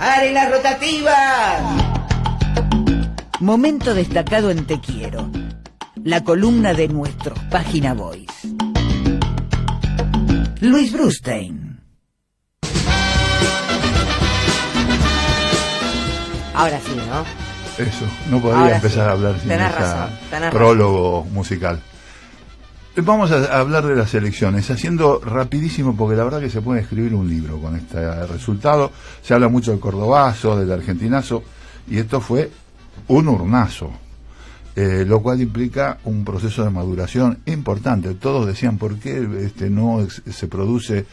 las rotativas! Momento destacado en Te Quiero, la columna de nuestros Página Boys. Luis Brustein. Ahora sí, ¿no? Eso, no podría Ahora empezar sí. a hablar sin Tenés esa razón, tenés prólogo musical. Vamos a hablar de las elecciones, haciendo rapidísimo, porque la verdad que se puede escribir un libro con este resultado. Se habla mucho del cordobazo, del argentinazo, y esto fue un urnazo, eh, lo cual implica un proceso de maduración importante. Todos decían, ¿por qué este, no se produce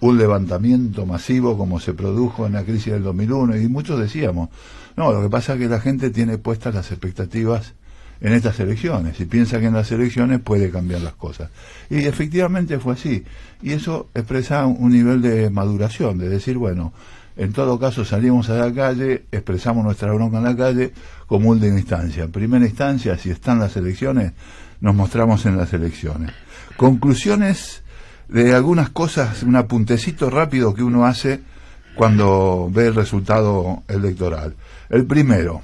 un levantamiento masivo como se produjo en la crisis del 2001? Y muchos decíamos, no, lo que pasa es que la gente tiene puestas las expectativas en estas elecciones y piensa que en las elecciones puede cambiar las cosas. Y efectivamente fue así. Y eso expresa un nivel de maduración, de decir, bueno, en todo caso salimos a la calle, expresamos nuestra bronca en la calle como última instancia. En primera instancia, si están las elecciones, nos mostramos en las elecciones. Conclusiones de algunas cosas, un apuntecito rápido que uno hace cuando ve el resultado electoral. El primero,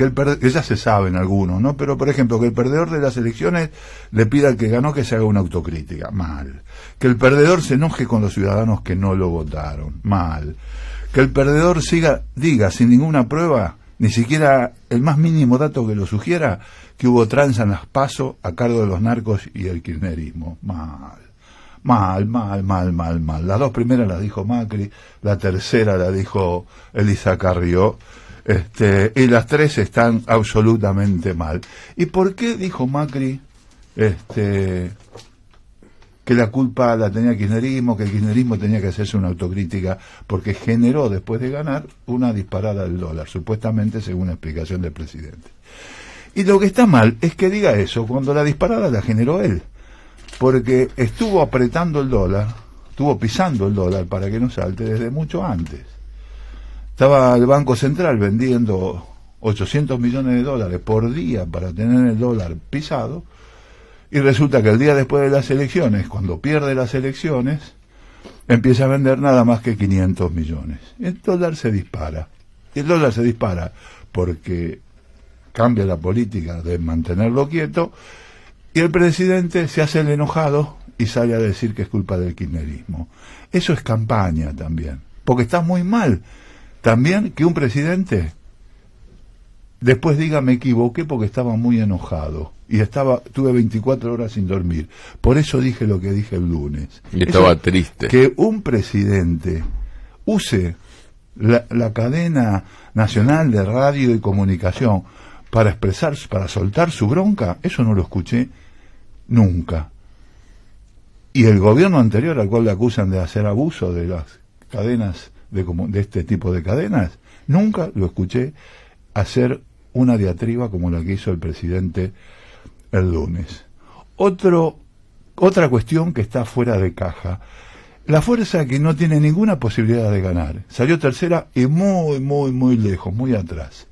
que, el se saben algunos, ¿no? Pero, por ejemplo, que el perdedor de las elecciones le pida al que ganó que se haga una autocrítica. Mal. Que el perdedor se enoje con los ciudadanos que no lo votaron. Mal. Que el perdedor siga, diga sin ninguna prueba, ni siquiera el más mínimo dato que lo sugiera, que hubo tranza en las pasos a cargo de los narcos y el kirchnerismo. Mal. Mal, mal, mal, mal, mal. Las dos primeras las dijo Macri, la tercera la dijo Elisa Carrió, este, y las tres están absolutamente mal. ¿Y por qué dijo Macri este, que la culpa la tenía el kirchnerismo, que el kirchnerismo tenía que hacerse una autocrítica, porque generó después de ganar una disparada del dólar, supuestamente según la explicación del presidente. Y lo que está mal es que diga eso cuando la disparada la generó él porque estuvo apretando el dólar, estuvo pisando el dólar para que no salte desde mucho antes. Estaba el Banco Central vendiendo 800 millones de dólares por día para tener el dólar pisado, y resulta que el día después de las elecciones, cuando pierde las elecciones, empieza a vender nada más que 500 millones. El dólar se dispara. El dólar se dispara porque cambia la política de mantenerlo quieto y el presidente se hace el enojado y sale a decir que es culpa del kirchnerismo. Eso es campaña también, porque está muy mal también que un presidente después diga me equivoqué porque estaba muy enojado y estaba tuve 24 horas sin dormir. Por eso dije lo que dije el lunes. Y estaba Eso- triste. Que un presidente use la, la cadena nacional de radio y comunicación para expresar, para soltar su bronca, eso no lo escuché nunca. Y el gobierno anterior, al cual le acusan de hacer abuso de las cadenas, de, este tipo de cadenas, nunca lo escuché hacer una diatriba como la que hizo el presidente el lunes. Otro, otra cuestión que está fuera de caja. La fuerza que no tiene ninguna posibilidad de ganar. Salió tercera y muy, muy, muy lejos, muy atrás.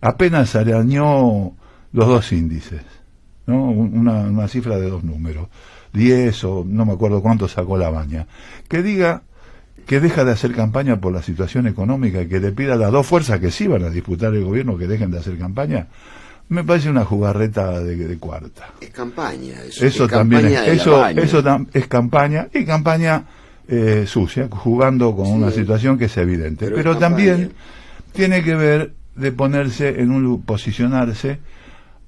Apenas arañó los dos índices, ¿no? Un- Una, una cifra de dos números. Diez o no me acuerdo cuánto sacó la baña. Que diga que deja de hacer campaña por la situación económica y que le pida a las dos fuerzas que sí van a disputar el gobierno que dejen de hacer campaña, me parece una jugarreta de, de cuarta. Es campaña. Eso, Eso es también es, campaña la eso, eso tam- es campaña y campaña eh, sucia, jugando con Sí. una situación que es evidente. Pero Pero, es también tiene que ver de ponerse en un posicionarse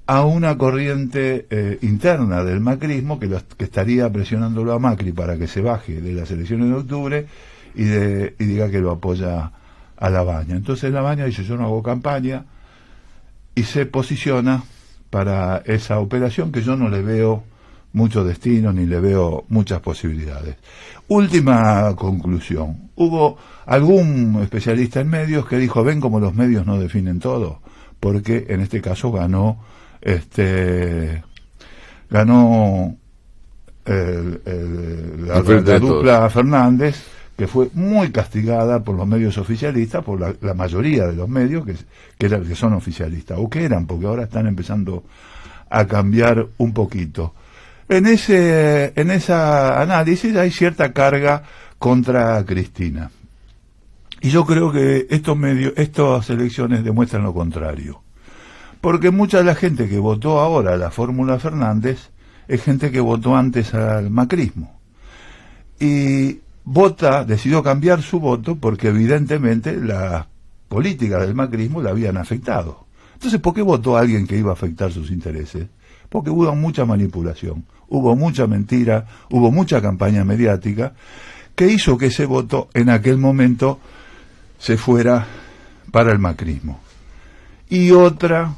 a una corriente eh, interna del macrismo que, los- que estaría presionándolo a Macri para que se baje de las elecciones de octubre y, de, y diga que lo apoya a la baña. Entonces la baña dice yo no hago campaña y se posiciona para esa operación que yo no le veo mucho destino ni le veo muchas posibilidades. Última conclusión. Hubo algún especialista en medios que dijo, ven como los medios no definen todo, porque en este caso ganó este ganó el- el- la, dupla Fernández que fue muy castigada por los medios oficialistas, por la, mayoría de los medios que, que, eran- que son oficialistas, o que eran, porque ahora están empezando a cambiar un poquito. En ese, en esa análisis hay cierta carga contra Cristina. Y yo creo que estos medios, estas elecciones demuestran lo contrario. Porque mucha de la gente que votó ahora la fórmula Fernández es gente que votó antes al macrismo. Y vota, decidió cambiar su voto porque evidentemente las políticas del macrismo la habían afectado. Entonces, ¿por qué votó a alguien que iba a afectar sus intereses? Porque hubo mucha manipulación, hubo mucha mentira, hubo mucha campaña mediática que hizo que ese voto en aquel momento se fuera para el macrismo. Y otra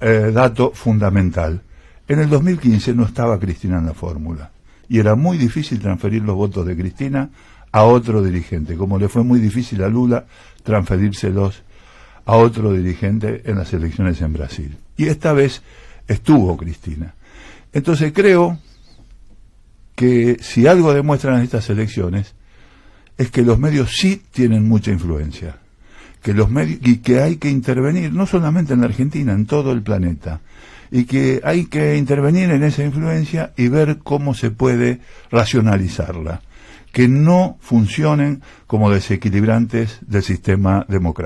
eh, dato fundamental. En el 2015 no estaba Cristina en la fórmula y era muy difícil transferir los votos de Cristina a otro dirigente, como le fue muy difícil a Lula transferírselos a otro dirigente en las elecciones en Brasil. Y esta vez estuvo Cristina. Entonces creo que si algo demuestran estas elecciones es que los medios sí tienen mucha influencia, que los medios y que hay que intervenir no solamente en la Argentina, en todo el planeta, y que hay que intervenir en esa influencia y ver cómo se puede racionalizarla, que no funcionen como desequilibrantes del sistema democrático.